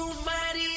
tu marido.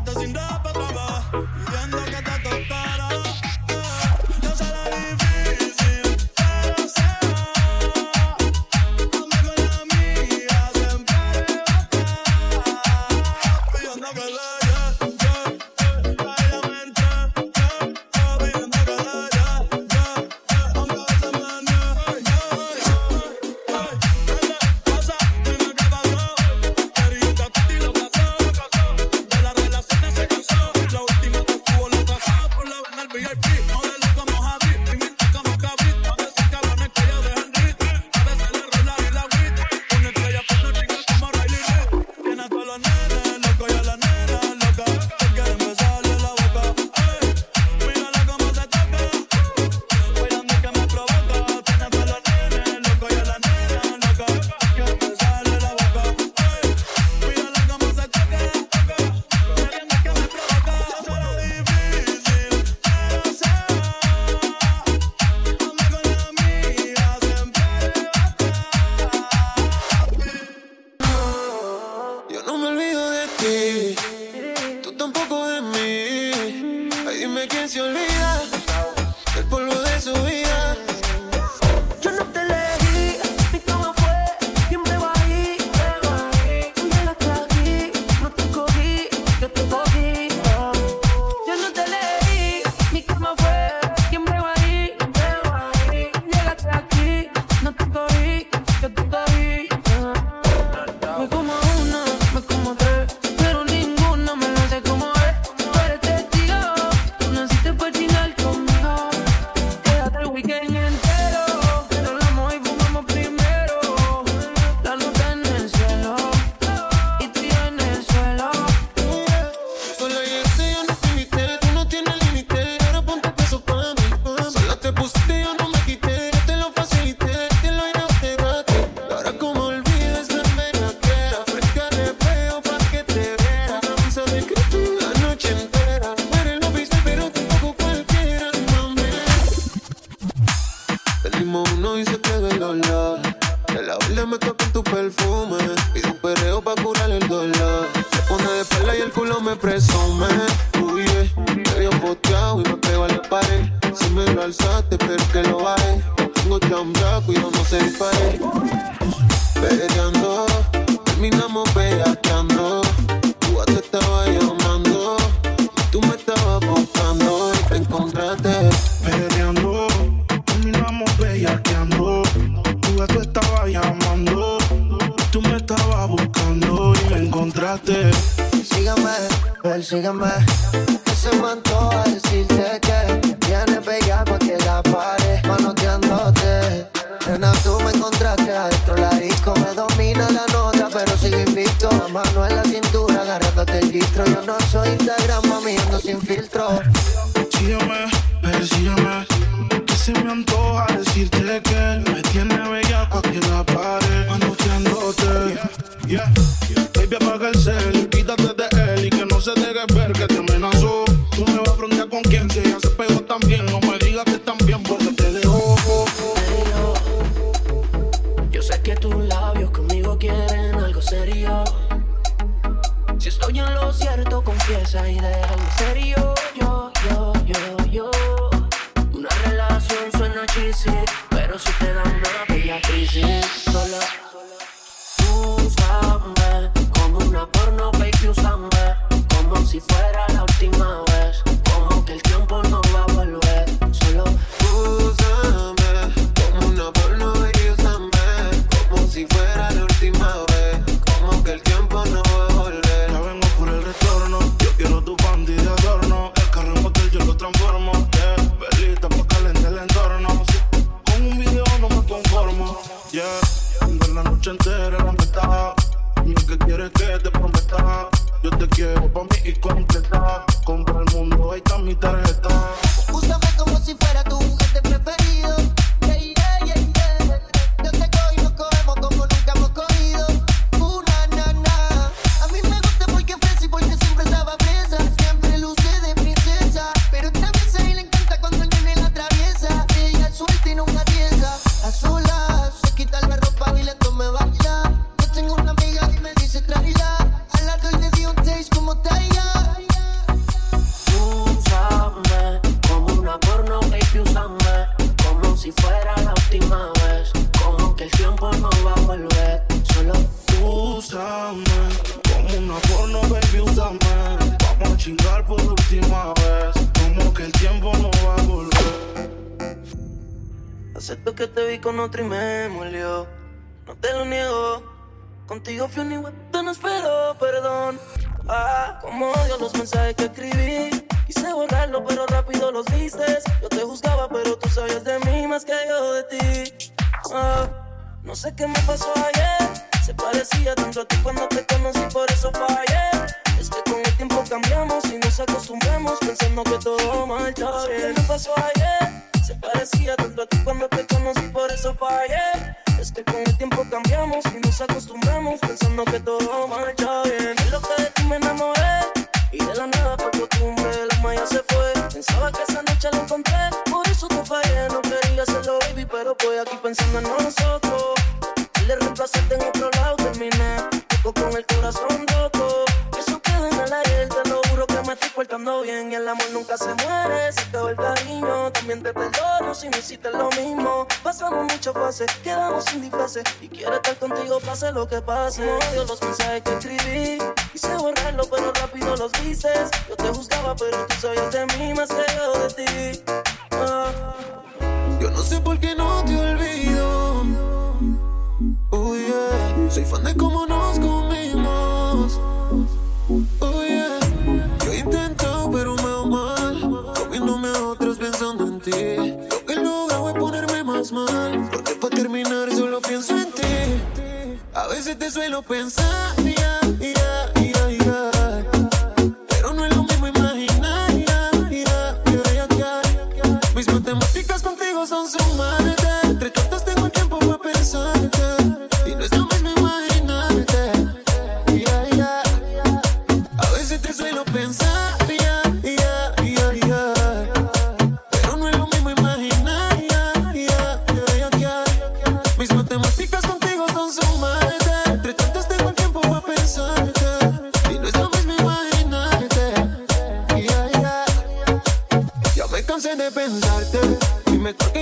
Querida Pedimos uno y se queda el dolor. De la verde me toca tu perfume. Pide un perreo pa' curar el dolor. Se pone de pela y el culo me presume. Uy, te veo poteado y me pego a la pared. Si me lo alzaste, pero que lo baje. Tengo chambraco y yo no sé disparar. Peleando, Tú te estaba llamando. Tú me estabas buscando y me encontraste. Sígame, persígame. Que se me antoja decirte que viene aquí en la pared, manoteándote. Nena, tú me encontraste adentro la disco, me domina la nota, pero sigo invicto. La mano en la cintura, agarrándote el distro. Yo no soy Instagram, mami, ando sin filtro. Sígueme, persígueme. Que se me antoja decirte que me tiene Yeah. Baby, apaga el cel, Como una porno, baby, úsame. Vamos a chingar por última vez. Como que el tiempo no va a volver. Acepto que te vi con otro y me molió. No te lo niego. Contigo fui un igual, no espero perdón. Ah, como odio los mensajes que escribí. Quise borrarlo, pero rápido los vistes. Yo te juzgaba, pero tú sabías de mí más que yo de ti. Ah, no sé qué me pasó ayer. Se parecía tanto a ti cuando te conocí, por eso fallé. Es que con el tiempo cambiamos y nos acostumbramos pensando que todo marcha bien. ¿Qué me pasó ayer? Se parecía tanto a ti cuando te conocí, por eso fallé. Es que con el tiempo cambiamos y nos acostumbramos pensando que todo marcha bien. Es lo que de ti me enamoré y de la nada por costumbre la malla se fue. Pensaba que esa noche la encontré, por eso te fallé. No quería hacerlo, baby, pero voy aquí pensando en nosotros. Me hiciste lo mismo. Pasamos muchas fases, quedamos sin disfraces. Y quiero estar contigo, pase lo que pase. Odio los mensajes que escribí. Quise borrarlo, pero rápido los dices. Yo te juzgaba, pero tú sabías de mí más que yo de ti. Ah. Yo no sé por qué no te olvido. Oh yeah, soy fan de veces te suelo pensar, de pensarte. Dime por qué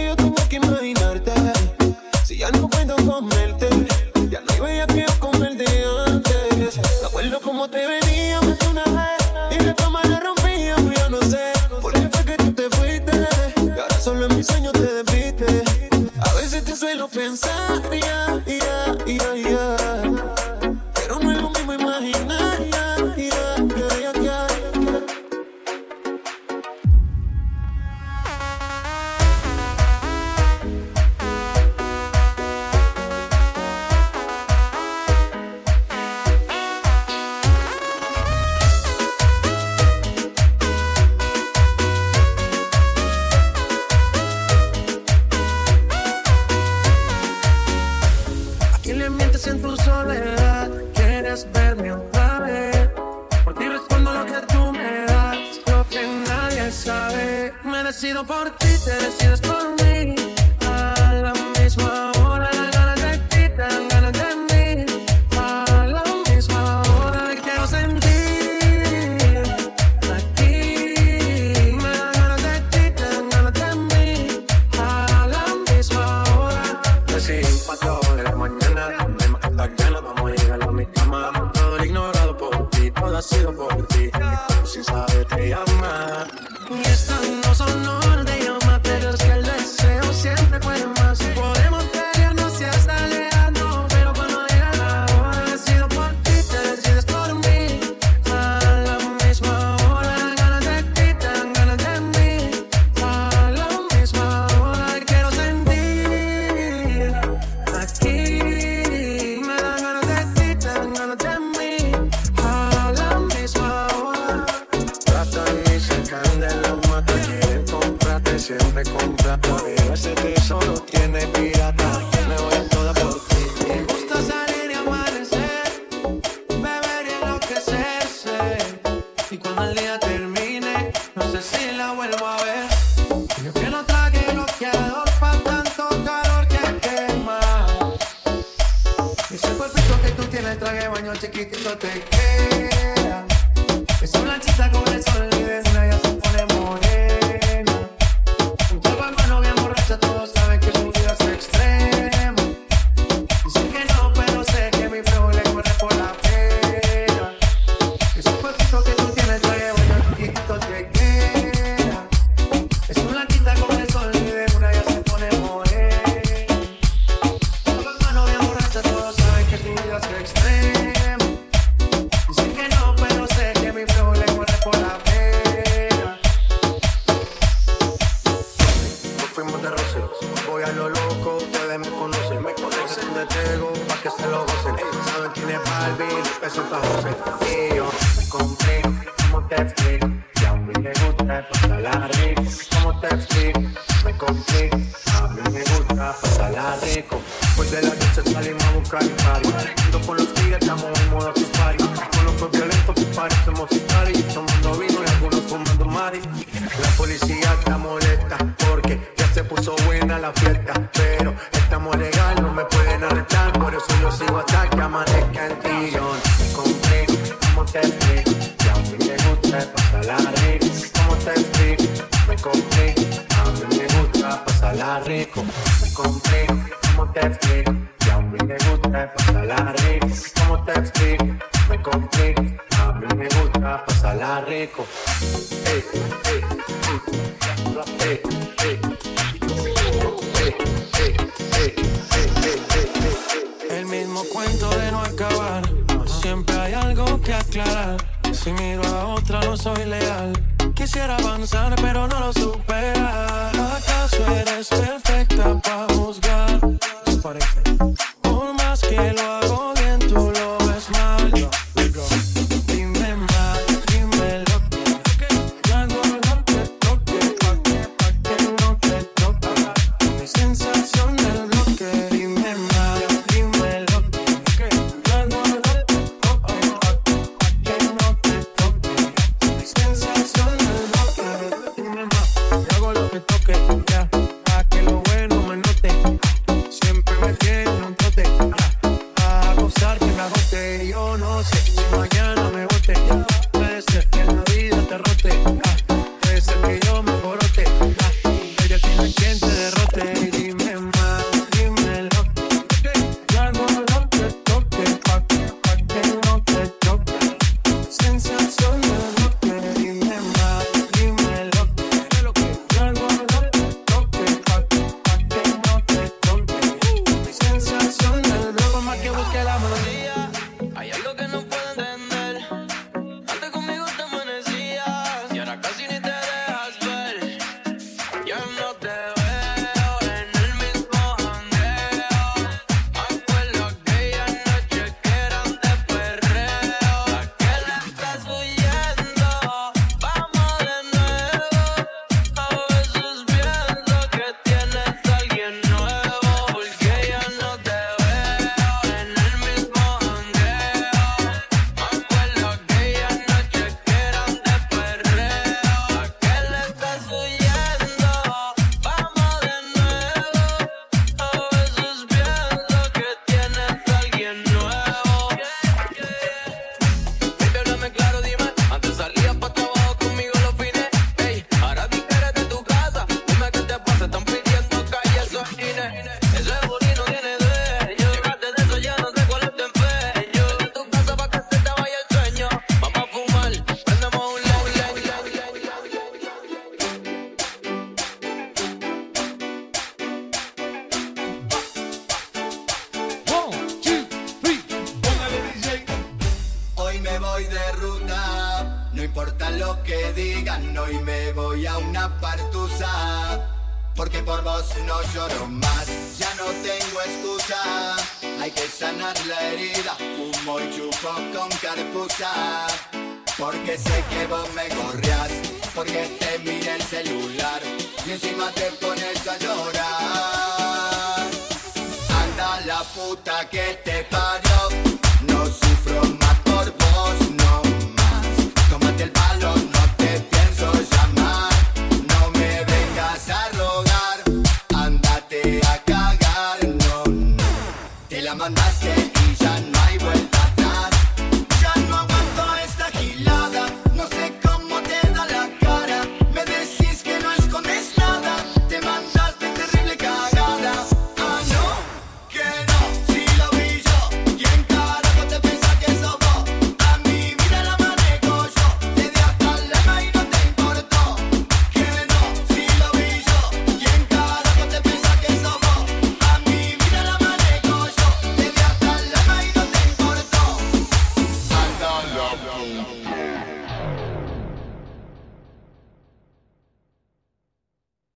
tamaño chiquitito te queda. Esa blanquita con el sol y de una ya se pone morena. Un polvo en mano bien borracha, todos saben que Miro a otra no soy leal. Quisiera avanzar, pero no lo sé. Herida, fumo y con carpuza. Porque sé que vos me corrías, porque te mira el celular y encima te pones a llorar. Anda la puta que te parió,